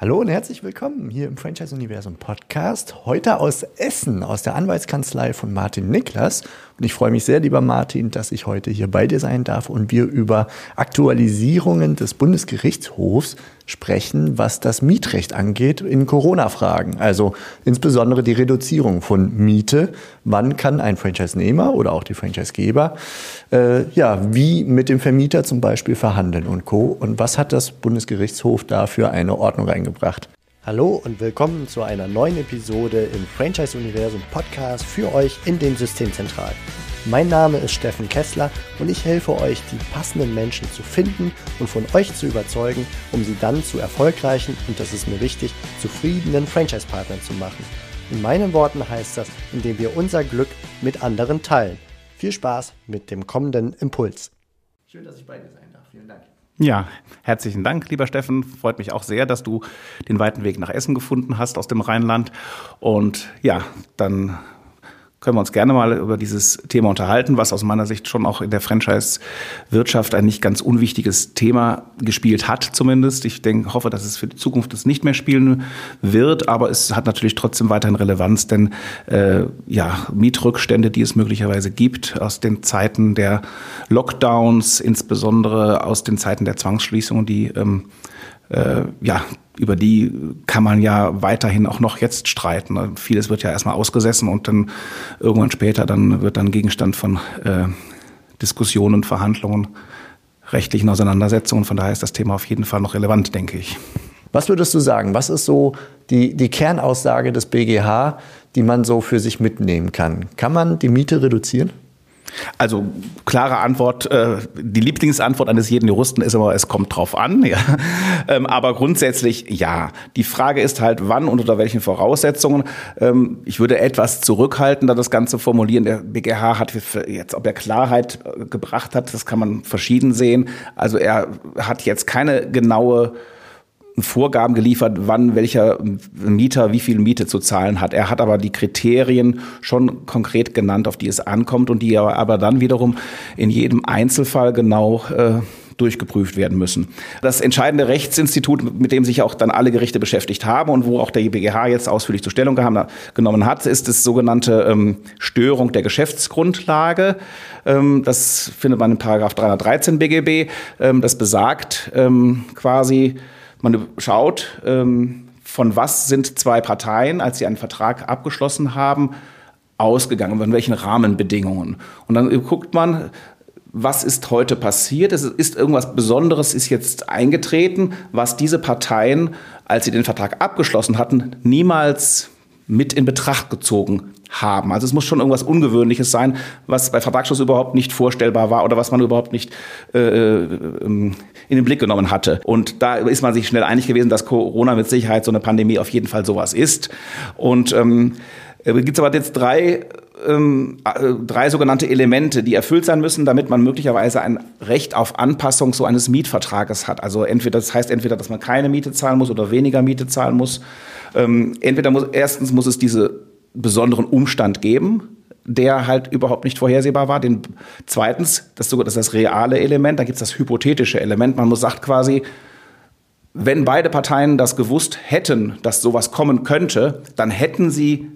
Hallo und herzlich willkommen hier im Franchise Universum Podcast. Heute aus Essen, aus der Anwaltskanzlei von Martin Niklas. Und ich freue mich sehr, lieber Martin, dass ich heute hier bei dir sein darf und wir über Aktualisierungen des Bundesgerichtshofs sprechen, was das Mietrecht angeht in Corona-Fragen. Also insbesondere die Reduzierung von Miete. Wann kann ein Franchise-Nehmer oder auch die Franchise-Geber äh, ja, wie mit dem Vermieter zum Beispiel verhandeln und Co. Und was hat das Bundesgerichtshof da für eine Ordnung eingebracht? Hallo und willkommen zu einer neuen Episode im Franchise Universum Podcast für euch in den Systemzentralen. Mein Name ist Steffen Kessler und ich helfe euch, die passenden Menschen zu finden und von euch zu überzeugen, um sie dann zu erfolgreichen und das ist mir wichtig, zufriedenen Franchise-Partnern zu machen. In meinen Worten heißt das, indem wir unser Glück mit anderen teilen. Viel Spaß mit dem kommenden Impuls. Schön, dass ich bei dir sein darf. Vielen Dank. Ja, herzlichen Dank, lieber Steffen. Freut mich auch sehr, dass du den weiten Weg nach Essen gefunden hast aus dem Rheinland. Und ja, dann können wir uns gerne mal über dieses Thema unterhalten, was aus meiner Sicht schon auch in der Franchise-Wirtschaft ein nicht ganz unwichtiges Thema gespielt hat, zumindest. Ich denke, hoffe, dass es für die Zukunft es nicht mehr spielen wird, aber es hat natürlich trotzdem weiterhin Relevanz, denn äh, ja, Mietrückstände, die es möglicherweise gibt aus den Zeiten der Lockdowns, insbesondere aus den Zeiten der Zwangsschließungen, die ähm, äh, ja, über die kann man ja weiterhin auch noch jetzt streiten. Vieles wird ja erstmal ausgesessen und dann irgendwann später dann wird dann Gegenstand von äh, Diskussionen, Verhandlungen, rechtlichen Auseinandersetzungen. Von daher ist das Thema auf jeden Fall noch relevant, denke ich. Was würdest du sagen? Was ist so die, die Kernaussage des BGH, die man so für sich mitnehmen kann? Kann man die Miete reduzieren? Also klare Antwort, äh, die Lieblingsantwort eines jeden Juristen ist immer, es kommt drauf an. Ja. Ähm, aber grundsätzlich ja. Die Frage ist halt, wann und unter welchen Voraussetzungen. Ähm, ich würde etwas zurückhaltender das Ganze formulieren. Der BGH hat jetzt, ob er Klarheit äh, gebracht hat, das kann man verschieden sehen. Also er hat jetzt keine genaue Vorgaben geliefert, wann welcher Mieter wie viel Miete zu zahlen hat. Er hat aber die Kriterien schon konkret genannt, auf die es ankommt und die aber dann wiederum in jedem Einzelfall genau äh, durchgeprüft werden müssen. Das entscheidende Rechtsinstitut, mit dem sich auch dann alle Gerichte beschäftigt haben und wo auch der BGH jetzt ausführlich zur Stellung genommen hat, ist das sogenannte ähm, Störung der Geschäftsgrundlage. Ähm, das findet man in Paragraph 313 BGB. Ähm, das besagt ähm, quasi, man schaut, ähm, von was sind zwei Parteien, als sie einen Vertrag abgeschlossen haben, ausgegangen, von welchen Rahmenbedingungen. Und dann guckt man, was ist heute passiert? Es ist irgendwas Besonderes ist jetzt eingetreten, was diese Parteien, als sie den Vertrag abgeschlossen hatten, niemals mit in Betracht gezogen haben. Also es muss schon irgendwas Ungewöhnliches sein, was bei Vertragsschluss überhaupt nicht vorstellbar war oder was man überhaupt nicht äh, ähm, in den Blick genommen hatte. Und da ist man sich schnell einig gewesen, dass Corona mit Sicherheit so eine Pandemie auf jeden Fall sowas ist. Und ähm, äh, gibt es aber jetzt drei ähm, äh, drei sogenannte Elemente, die erfüllt sein müssen, damit man möglicherweise ein Recht auf Anpassung so eines Mietvertrages hat. Also entweder das heißt entweder, dass man keine Miete zahlen muss oder weniger Miete zahlen muss ähm, entweder muss, erstens muss es diese besonderen Umstand geben, der halt überhaupt nicht vorhersehbar war. Den, zweitens, das ist, sogar, das, ist das reale Element, da gibt es das hypothetische Element. Man muss sagt quasi, wenn beide Parteien das gewusst hätten, dass sowas kommen könnte, dann hätten sie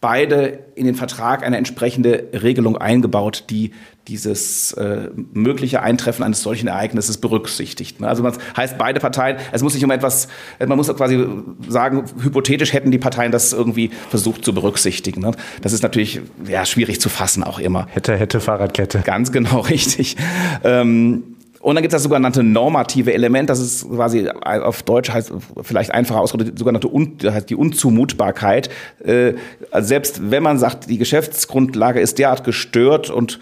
beide in den Vertrag eine entsprechende Regelung eingebaut, die dieses äh, mögliche Eintreffen eines solchen Ereignisses berücksichtigt. Ne? Also das heißt, beide Parteien, es muss sich um etwas, man muss quasi sagen, hypothetisch hätten die Parteien das irgendwie versucht zu berücksichtigen. Ne? Das ist natürlich ja, schwierig zu fassen auch immer. Hätte, hätte Fahrradkette. Ganz genau richtig. Ähm, und dann gibt es das sogenannte normative Element, das ist quasi auf Deutsch heißt vielleicht einfacher ausgedrückt, sogenannte Un, die Unzumutbarkeit. Äh, also selbst wenn man sagt, die Geschäftsgrundlage ist derart gestört und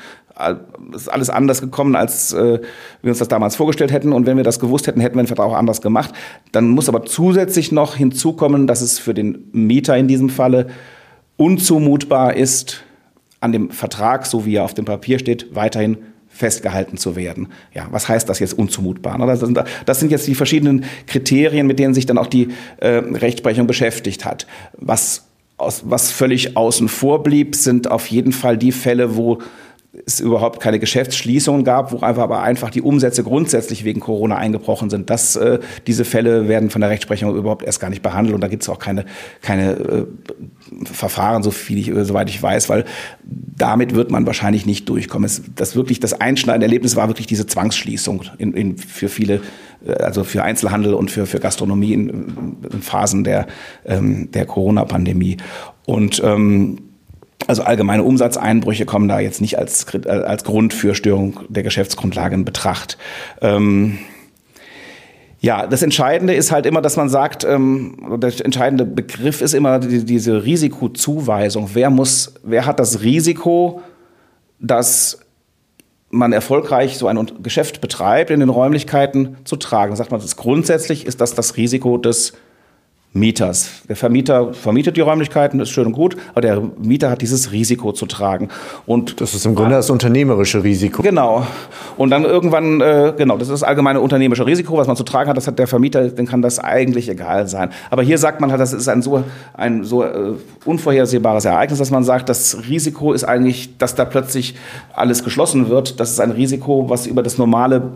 es ist alles anders gekommen, als äh, wir uns das damals vorgestellt hätten. Und wenn wir das gewusst hätten, hätten wir den Vertrag auch anders gemacht. Dann muss aber zusätzlich noch hinzukommen, dass es für den Mieter in diesem Falle unzumutbar ist, an dem Vertrag, so wie er auf dem Papier steht, weiterhin festgehalten zu werden. Ja, was heißt das jetzt unzumutbar? Das sind, das sind jetzt die verschiedenen Kriterien, mit denen sich dann auch die äh, Rechtsprechung beschäftigt hat. Was, aus, was völlig außen vor blieb, sind auf jeden Fall die Fälle, wo es überhaupt keine Geschäftsschließungen gab, wo einfach aber einfach die Umsätze grundsätzlich wegen Corona eingebrochen sind. Das, äh, diese Fälle werden von der Rechtsprechung überhaupt erst gar nicht behandelt und da gibt es auch keine, keine äh, Verfahren, so viel ich, soweit ich weiß, weil damit wird man wahrscheinlich nicht durchkommen. Es, das wirklich das einschneidende Erlebnis war wirklich diese Zwangsschließung in, in, für viele, äh, also für Einzelhandel und für, für Gastronomie in, in Phasen der, ähm, der Corona-Pandemie. Und ähm, also allgemeine Umsatzeinbrüche kommen da jetzt nicht als, als Grund für Störung der Geschäftsgrundlage in Betracht. Ähm, ja, das Entscheidende ist halt immer, dass man sagt, ähm, der entscheidende Begriff ist immer die, diese Risikozuweisung. Wer muss, wer hat das Risiko, dass man erfolgreich so ein Geschäft betreibt, in den Räumlichkeiten zu tragen? Sagt man, das grundsätzlich ist das das Risiko des Mieters. Der Vermieter vermietet die Räumlichkeiten, ist schön und gut, aber der Mieter hat dieses Risiko zu tragen. Und das ist im Grunde das unternehmerische Risiko. Genau. Und dann irgendwann, äh, genau, das ist das allgemeine unternehmerische Risiko, was man zu tragen hat. Das hat der Vermieter, dann kann das eigentlich egal sein. Aber hier sagt man halt, das ist ein so, ein so äh, unvorhersehbares Ereignis, dass man sagt, das Risiko ist eigentlich, dass da plötzlich alles geschlossen wird. Das ist ein Risiko, was über das normale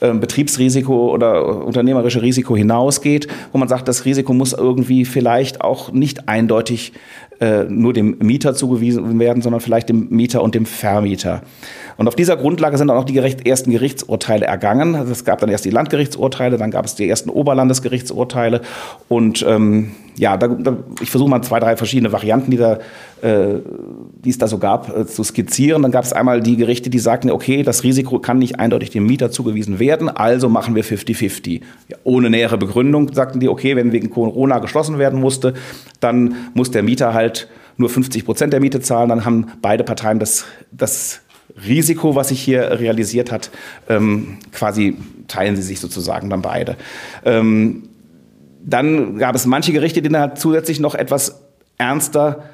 Betriebsrisiko oder unternehmerische Risiko hinausgeht, wo man sagt, das Risiko muss irgendwie vielleicht auch nicht eindeutig äh, nur dem Mieter zugewiesen werden, sondern vielleicht dem Mieter und dem Vermieter. Und auf dieser Grundlage sind dann auch die Gericht, ersten Gerichtsurteile ergangen. Also es gab dann erst die Landgerichtsurteile, dann gab es die ersten Oberlandesgerichtsurteile. Und ähm, ja, da, da, ich versuche mal zwei, drei verschiedene Varianten, die, da, äh, die es da so gab, äh, zu skizzieren. Dann gab es einmal die Gerichte, die sagten, okay, das Risiko kann nicht eindeutig dem Mieter zugewiesen werden, also machen wir 50-50. Ja, ohne nähere Begründung sagten die, okay, wenn wegen Corona geschlossen werden musste, dann muss der Mieter halt nur 50 Prozent der Miete zahlen, dann haben beide Parteien das, das Risiko, was sich hier realisiert hat, ähm, quasi teilen sie sich sozusagen dann beide. Ähm, dann gab es manche Gerichte, die dann halt zusätzlich noch etwas ernster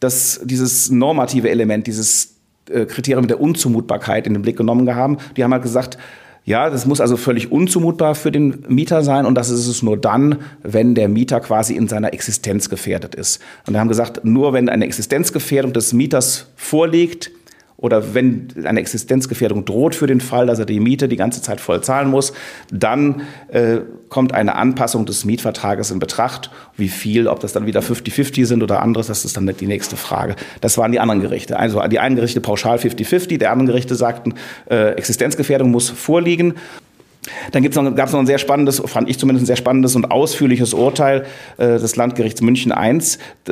das, dieses normative Element, dieses äh, Kriterium der Unzumutbarkeit in den Blick genommen haben. Die haben halt gesagt, ja, das muss also völlig unzumutbar für den Mieter sein und das ist es nur dann, wenn der Mieter quasi in seiner Existenz gefährdet ist. Und wir haben gesagt, nur wenn eine Existenzgefährdung des Mieters vorliegt, oder wenn eine Existenzgefährdung droht für den Fall, dass er die Miete die ganze Zeit voll zahlen muss, dann äh, kommt eine Anpassung des Mietvertrages in Betracht. Wie viel, ob das dann wieder 50-50 sind oder anderes, das ist dann die nächste Frage. Das waren die anderen Gerichte. Also die einen Gerichte pauschal 50-50, die anderen Gerichte sagten, äh, Existenzgefährdung muss vorliegen. Dann gibt's noch, gab es noch ein sehr spannendes, fand ich zumindest ein sehr spannendes und ausführliches Urteil äh, des Landgerichts München I.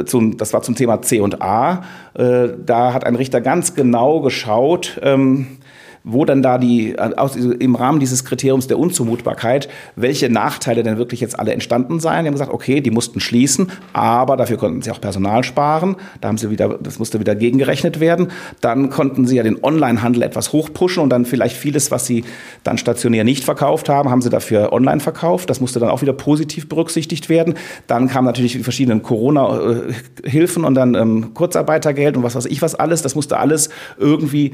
Zum, das war zum Thema C und A. Äh, da hat ein Richter ganz genau geschaut, ähm, wo dann da die, aus, im Rahmen dieses Kriteriums der Unzumutbarkeit, welche Nachteile denn wirklich jetzt alle entstanden seien. Die haben gesagt, okay, die mussten schließen, aber dafür konnten sie auch Personal sparen. Da haben sie wieder, das musste wieder gegengerechnet werden. Dann konnten sie ja den Onlinehandel etwas hochpushen und dann vielleicht vieles, was sie dann stationär nicht verkauft haben, haben sie dafür online verkauft. Das musste dann auch wieder positiv berücksichtigt werden. Dann kamen natürlich die verschiedenen Corona-Hilfen und dann ähm, Kurzarbeitergeld und was weiß ich was alles. Das musste alles irgendwie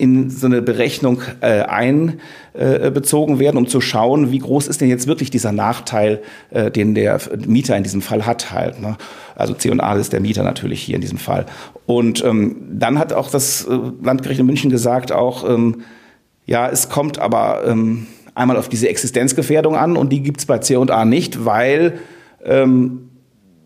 in so eine Berechnung äh, einbezogen äh, werden, um zu schauen, wie groß ist denn jetzt wirklich dieser Nachteil, äh, den der Mieter in diesem Fall hat halt. Ne? Also C und A ist der Mieter natürlich hier in diesem Fall. Und ähm, dann hat auch das äh, Landgericht in München gesagt, auch ähm, ja, es kommt aber ähm, einmal auf diese Existenzgefährdung an und die gibt's bei C und A nicht, weil ähm,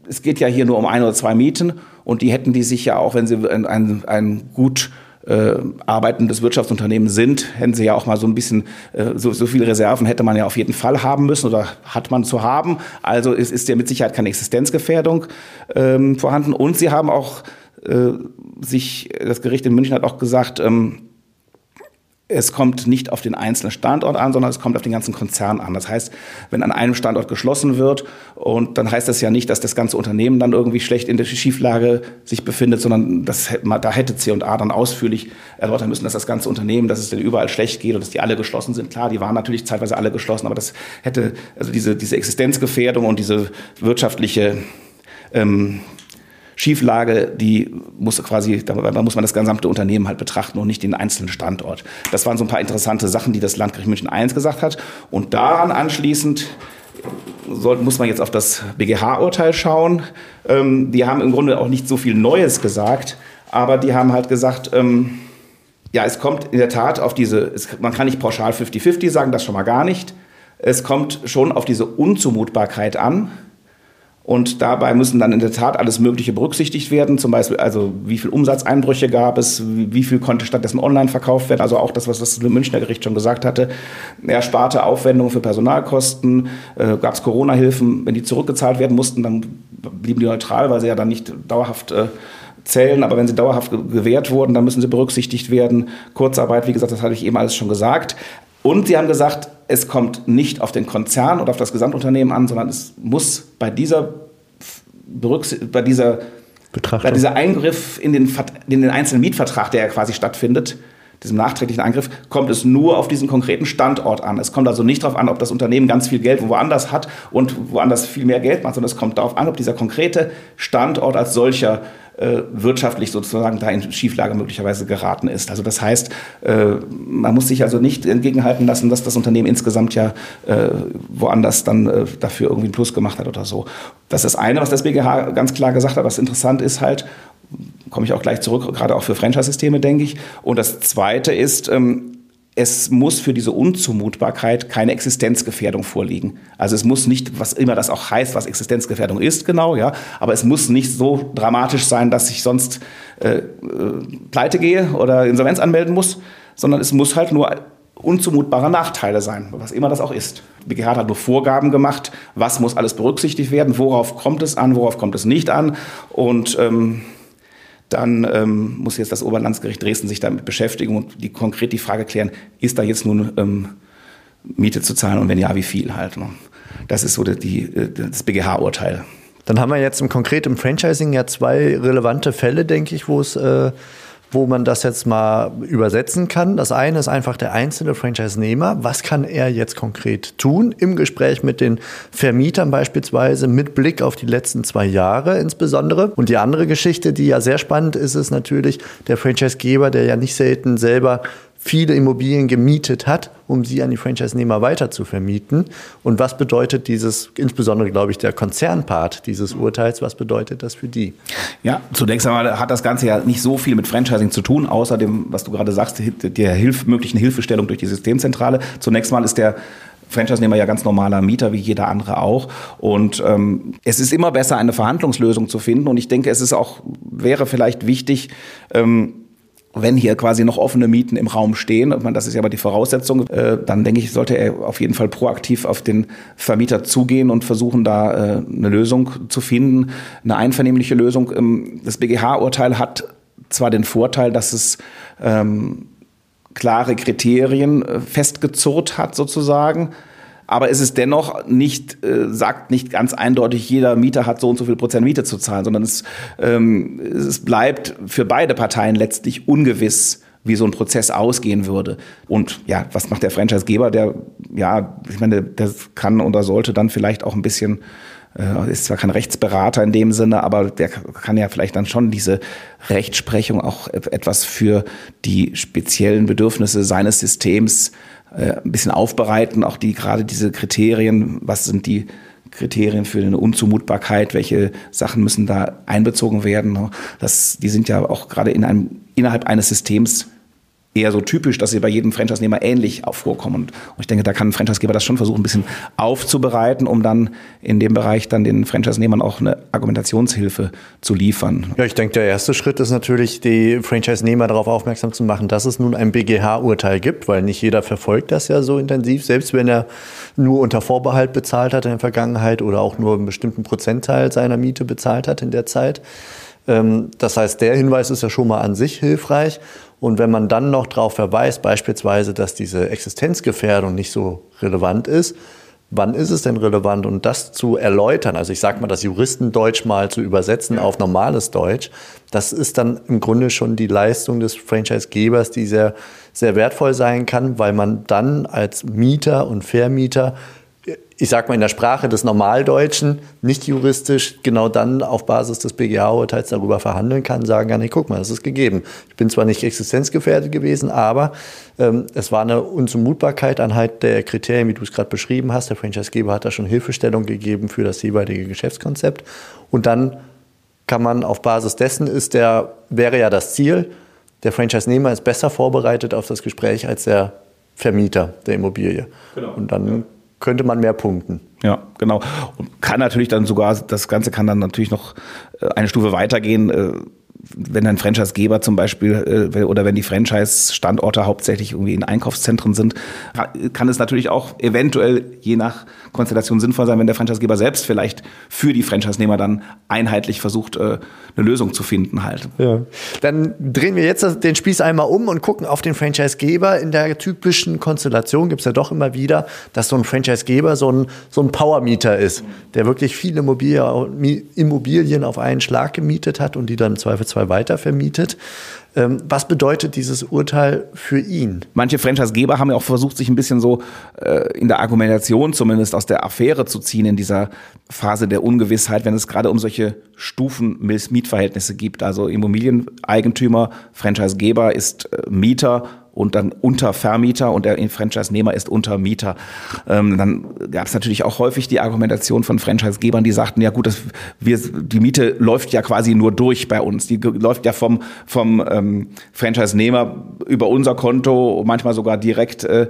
es geht ja hier nur um ein oder zwei Mieten und die hätten die sich ja auch, wenn sie ein, ein, ein gut äh, arbeitendes Wirtschaftsunternehmen sind, hätten sie ja auch mal so ein bisschen, äh, so, so viele Reserven hätte man ja auf jeden Fall haben müssen oder hat man zu haben. Also es ist ja mit Sicherheit keine Existenzgefährdung ähm, vorhanden. Und sie haben auch äh, sich, das Gericht in München hat auch gesagt, ähm, es kommt nicht auf den einzelnen Standort an, sondern es kommt auf den ganzen Konzern an. Das heißt, wenn an einem Standort geschlossen wird, und dann heißt das ja nicht, dass das ganze Unternehmen dann irgendwie schlecht in der Schieflage sich befindet, sondern das, da hätte C&A dann ausführlich erläutern müssen, dass das ganze Unternehmen, dass es denn überall schlecht geht und dass die alle geschlossen sind. Klar, die waren natürlich zeitweise alle geschlossen, aber das hätte, also diese, diese Existenzgefährdung und diese wirtschaftliche ähm, Schieflage, die muss quasi, da muss man das gesamte Unternehmen halt betrachten und nicht den einzelnen Standort. Das waren so ein paar interessante Sachen, die das Landgericht München I gesagt hat. Und daran anschließend soll, muss man jetzt auf das BGH-Urteil schauen. Ähm, die haben im Grunde auch nicht so viel Neues gesagt, aber die haben halt gesagt, ähm, Ja, es kommt in der Tat auf diese, es, man kann nicht pauschal 50-50 sagen, das schon mal gar nicht. Es kommt schon auf diese Unzumutbarkeit an. Und dabei müssen dann in der Tat alles Mögliche berücksichtigt werden. Zum Beispiel, also wie viel Umsatzeinbrüche gab es, wie viel konnte stattdessen online verkauft werden. Also auch das, was das Münchner Gericht schon gesagt hatte. Ersparte Aufwendungen für Personalkosten, äh, gab es Corona-Hilfen. Wenn die zurückgezahlt werden mussten, dann blieben die neutral, weil sie ja dann nicht dauerhaft äh, zählen. Aber wenn sie dauerhaft gewährt wurden, dann müssen sie berücksichtigt werden. Kurzarbeit, wie gesagt, das hatte ich eben alles schon gesagt. Und sie haben gesagt, es kommt nicht auf den Konzern oder auf das Gesamtunternehmen an, sondern es muss bei dieser, bei dieser, bei dieser Eingriff in den, in den einzelnen Mietvertrag, der ja quasi stattfindet, diesem nachträglichen Angriff, kommt es nur auf diesen konkreten Standort an. Es kommt also nicht darauf an, ob das Unternehmen ganz viel Geld woanders hat und woanders viel mehr Geld macht, sondern es kommt darauf an, ob dieser konkrete Standort als solcher äh, wirtschaftlich sozusagen da in Schieflage möglicherweise geraten ist. Also das heißt, äh, man muss sich also nicht entgegenhalten lassen, dass das Unternehmen insgesamt ja äh, woanders dann äh, dafür irgendwie einen Plus gemacht hat oder so. Das ist das eine, was das BGH ganz klar gesagt hat. Was interessant ist halt, komme ich auch gleich zurück, gerade auch für Franchise-Systeme, denke ich. Und das zweite ist, ähm, es muss für diese Unzumutbarkeit keine Existenzgefährdung vorliegen. Also es muss nicht, was immer das auch heißt, was Existenzgefährdung ist, genau, ja, aber es muss nicht so dramatisch sein, dass ich sonst äh, äh, pleite gehe oder Insolvenz anmelden muss, sondern es muss halt nur unzumutbare Nachteile sein, was immer das auch ist. BGH hat nur Vorgaben gemacht, was muss alles berücksichtigt werden, worauf kommt es an, worauf kommt es nicht an und ähm, dann ähm, muss jetzt das Oberlandesgericht Dresden sich damit beschäftigen und die, konkret die Frage klären, ist da jetzt nun ähm, Miete zu zahlen und wenn ja, wie viel halt. Ne? Das ist so die, die das BGH-Urteil. Dann haben wir jetzt im konkreten Franchising ja zwei relevante Fälle, denke ich, wo es äh, wo man das jetzt mal übersetzen kann. Das eine ist einfach der einzelne Franchise-Nehmer. Was kann er jetzt konkret tun im Gespräch mit den Vermietern beispielsweise mit Blick auf die letzten zwei Jahre insbesondere? Und die andere Geschichte, die ja sehr spannend ist, ist natürlich der Franchise-Geber, der ja nicht selten selber viele Immobilien gemietet hat, um sie an die Franchise-Nehmer weiter zu vermieten. Und was bedeutet dieses, insbesondere glaube ich, der Konzernpart dieses Urteils, was bedeutet das für die? Ja, zunächst einmal hat das Ganze ja nicht so viel mit Franchising zu tun, außer dem, was du gerade sagst, der Hilf möglichen Hilfestellung durch die Systemzentrale. Zunächst mal ist der Franchise-Nehmer ja ganz normaler Mieter, wie jeder andere auch. Und ähm, es ist immer besser, eine Verhandlungslösung zu finden. Und ich denke, es ist auch, wäre vielleicht wichtig, ähm, wenn hier quasi noch offene Mieten im Raum stehen, das ist ja aber die Voraussetzung, äh, dann denke ich, sollte er auf jeden Fall proaktiv auf den Vermieter zugehen und versuchen, da äh, eine Lösung zu finden, eine einvernehmliche Lösung. Ähm, das BGH-Urteil hat zwar den Vorteil, dass es ähm, klare Kriterien äh, festgezurrt hat, sozusagen, aber es ist dennoch nicht, äh, sagt nicht ganz eindeutig, jeder Mieter hat so und so viel Prozent Miete zu zahlen, sondern es, ähm, es bleibt für beide Parteien letztlich ungewiss, wie so ein Prozess ausgehen würde. Und ja, was macht der Franchisegeber? Der, ja, ich meine, der kann oder sollte dann vielleicht auch ein bisschen äh, ist zwar kein Rechtsberater in dem Sinne, aber der kann ja vielleicht dann schon diese Rechtsprechung auch etwas für die speziellen Bedürfnisse seines Systems äh, ein bisschen aufbereiten, auch die gerade diese Kriterien, was sind die Kriterien für eine Unzumutbarkeit, welche Sachen müssen da einbezogen werden. Das, die sind ja auch gerade in einem, innerhalb eines Systems eher so typisch, dass sie bei jedem Franchise-Nehmer ähnlich vorkommen. Und, ich denke, da kann ein Franchise-Geber das schon versuchen, ein bisschen aufzubereiten, um dann in dem Bereich dann den Franchise-Nehmern auch eine Argumentationshilfe zu liefern. Ja, ich denke, der erste Schritt ist natürlich, die Franchise-Nehmer darauf aufmerksam zu machen, dass es nun ein BGH-Urteil gibt, weil nicht jeder verfolgt das ja so intensiv, selbst wenn er nur unter Vorbehalt bezahlt hat in der Vergangenheit oder auch nur einen bestimmten Prozentteil seiner Miete bezahlt hat in der Zeit. Ähm, das heißt, der Hinweis ist ja schon mal an sich hilfreich. Und wenn man dann noch darauf verweist, beispielsweise, dass diese Existenzgefährdung nicht so relevant ist, wann ist es denn relevant? Und das zu erläutern, also ich sage mal, das Juristendeutsch mal zu übersetzen auf normales Deutsch, das ist dann im Grunde schon die Leistung des Franchisegebers, die sehr, sehr wertvoll sein kann, weil man dann als Mieter und Vermieter ich sag mal in der Sprache des Normaldeutschen, nicht juristisch, genau dann auf Basis des BGH-Urteils darüber verhandeln kann, sagen kann, hey, guck mal, das ist gegeben. Ich bin zwar nicht existenzgefährdet gewesen, aber ähm, es war eine Unzumutbarkeit anhand der Kriterien, wie du es gerade beschrieben hast. Der Franchisegeber hat da schon Hilfestellung gegeben für das jeweilige Geschäftskonzept. Und dann kann man auf Basis dessen ist der, wäre ja das Ziel, der Franchise-Nehmer ist besser vorbereitet auf das Gespräch als der Vermieter der Immobilie. Genau. Und dann ja. Könnte man mehr punkten. Ja, genau. Und kann natürlich dann sogar, das Ganze kann dann natürlich noch äh, eine Stufe weitergehen äh, wenn ein Franchisegeber zum Beispiel äh, oder wenn die Franchise-Standorte hauptsächlich irgendwie in Einkaufszentren sind, kann es natürlich auch eventuell je nach Konstellation sinnvoll sein, wenn der Franchisegeber selbst vielleicht für die Franchise-Nehmer dann einheitlich versucht, äh, eine Lösung zu finden halt. Ja. Dann drehen wir jetzt den Spieß einmal um und gucken auf den Franchisegeber. In der typischen Konstellation gibt es ja doch immer wieder, dass so ein Franchisegeber so ein, so ein Power-Mieter ist, der wirklich viele Immobilien auf einen Schlag gemietet hat und die dann im Zweifelsfall weitervermietet. Ähm, was bedeutet dieses Urteil für ihn? Manche Franchisegeber haben ja auch versucht, sich ein bisschen so äh, in der Argumentation zumindest aus der Affäre zu ziehen, in dieser Phase der Ungewissheit, wenn es gerade um solche Stufen-Mietverhältnisse gibt. Also Immobilieneigentümer, Franchisegeber ist äh, Mieter und dann Untervermieter und der Franchise-Nehmer ist Untermieter. Ähm, dann gab es natürlich auch häufig die Argumentation von Franchise-Gebern, die sagten, ja gut, das, wir, die Miete läuft ja quasi nur durch bei uns. Die läuft ja vom, vom ähm, Franchise-Nehmer über unser Konto, manchmal sogar direkt, äh,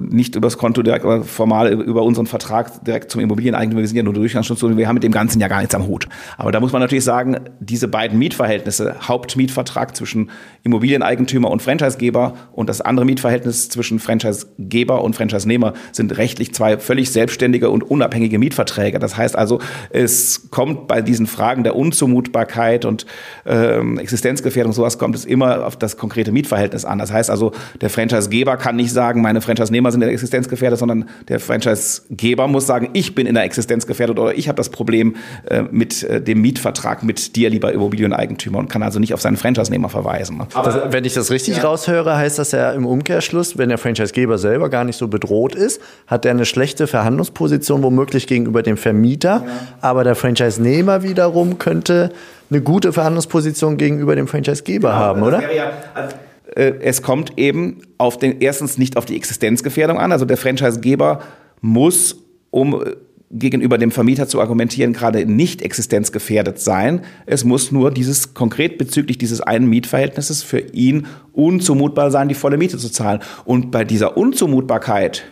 nicht übers Konto direkt, aber formal über unseren Vertrag direkt zum Immobilieneigentümer. Wir sind ja nur Durchgangsstation, wir haben mit dem Ganzen ja gar nichts am Hut. Aber da muss man natürlich sagen, diese beiden Mietverhältnisse, Hauptmietvertrag zwischen Immobilieneigentümer und Franchisegeber, Franchisegeber und das andere Mietverhältnis zwischen Franchisegeber und Franchisenehmer sind rechtlich zwei völlig selbstständige und unabhängige Mietverträge. Das heißt also, es kommt bei diesen Fragen der Unzumutbarkeit und ähm, Existenzgefährdung, sowas kommt es immer auf das konkrete Mietverhältnis an. Das heißt also, der Franchisegeber kann nicht sagen, meine Franchisenehmer sind in der Existenzgefährdet, sondern der Franchisegeber muss sagen, ich bin in der Existenzgefährdet oder ich habe das Problem äh, mit äh, dem Mietvertrag mit dir, lieber Immobilieneigentümer und kann also nicht auf seinen Franchisenehmer verweisen. Ne? Aber wenn ich das richtig ja. raushöre, Zuhörer heißt das ja im Umkehrschluss, wenn der Franchisegeber selber gar nicht so bedroht ist, hat er eine schlechte Verhandlungsposition womöglich gegenüber dem Vermieter, ja. aber der Franchise-Nehmer wiederum könnte eine gute Verhandlungsposition gegenüber dem Franchisegeber ja, haben, oder? Ja, also, äh, es kommt eben auf den erstens nicht auf die Existenzgefährdung an, also der Franchisegeber muss um gegenüber dem Vermieter zu argumentieren, gerade nicht existenzgefährdet sein. Es muss nur dieses konkret bezüglich dieses einen Mietverhältnisses für ihn unzumutbar sein, die volle Miete zu zahlen. Und bei dieser Unzumutbarkeit,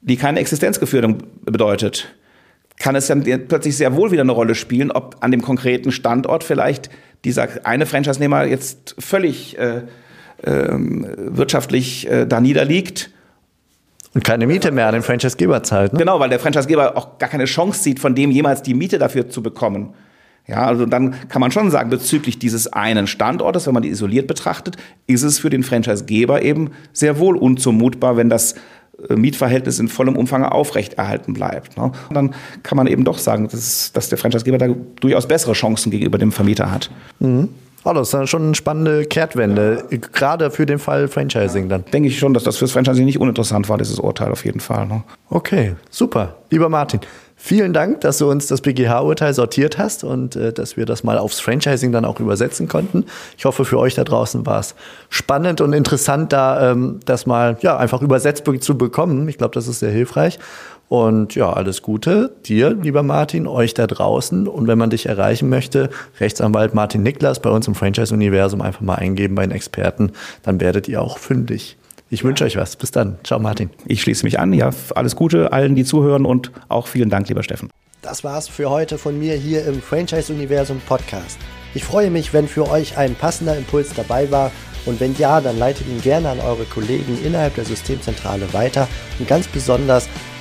die keine Existenzgefährdung bedeutet, kann es dann plötzlich sehr wohl wieder eine Rolle spielen, ob an dem konkreten Standort vielleicht dieser eine Franchise-Nehmer jetzt völlig äh, äh, wirtschaftlich äh, da niederliegt und keine Miete mehr an den Franchisegeber zahlt. Ne? Genau, weil der Franchisegeber auch gar keine Chance sieht, von dem jemals die Miete dafür zu bekommen. Ja, also dann kann man schon sagen, bezüglich dieses einen Standortes, wenn man die isoliert betrachtet, ist es für den Franchisegeber eben sehr wohl unzumutbar, wenn das äh, Mietverhältnis in vollem Umfang aufrechterhalten bleibt. Ne? Und dann kann man eben doch sagen, dass, dass der Franchisegeber da durchaus bessere Chancen gegenüber dem Vermieter hat. Mhm. Oh, das ist schon eine spannende Kehrtwende, gerade für den Fall Franchising dann. Denke ich schon, dass das fürs Franchising nicht uninteressant war, dieses Urteil auf jeden Fall. Ne? Okay, super. Lieber Martin, vielen Dank, dass du uns das BGH-Urteil sortiert hast und äh, dass wir das mal aufs Franchising dann auch übersetzen konnten. Ich hoffe, für euch da draußen war es spannend und interessant, da ähm, das mal ja, einfach übersetzt zu bekommen. Ich glaube, das ist sehr hilfreich. Und ja, alles Gute dir, lieber Martin, euch da draußen. Und wenn man dich erreichen möchte, Rechtsanwalt Martin Niklas bei uns im Franchise-Universum einfach mal eingeben bei den Experten, dann werdet ihr auch fündig. Ich wünsche euch was. Bis dann. Ciao, Martin. Ich schließe mich an. Ja, alles Gute allen, die zuhören und auch vielen Dank, lieber Steffen. Das war's für heute von mir hier im Franchise-Universum Podcast. Ich freue mich, wenn für euch ein passender Impuls dabei war. Und wenn ja, dann leitet ihn gerne an eure Kollegen innerhalb der Systemzentrale weiter. Und ganz besonders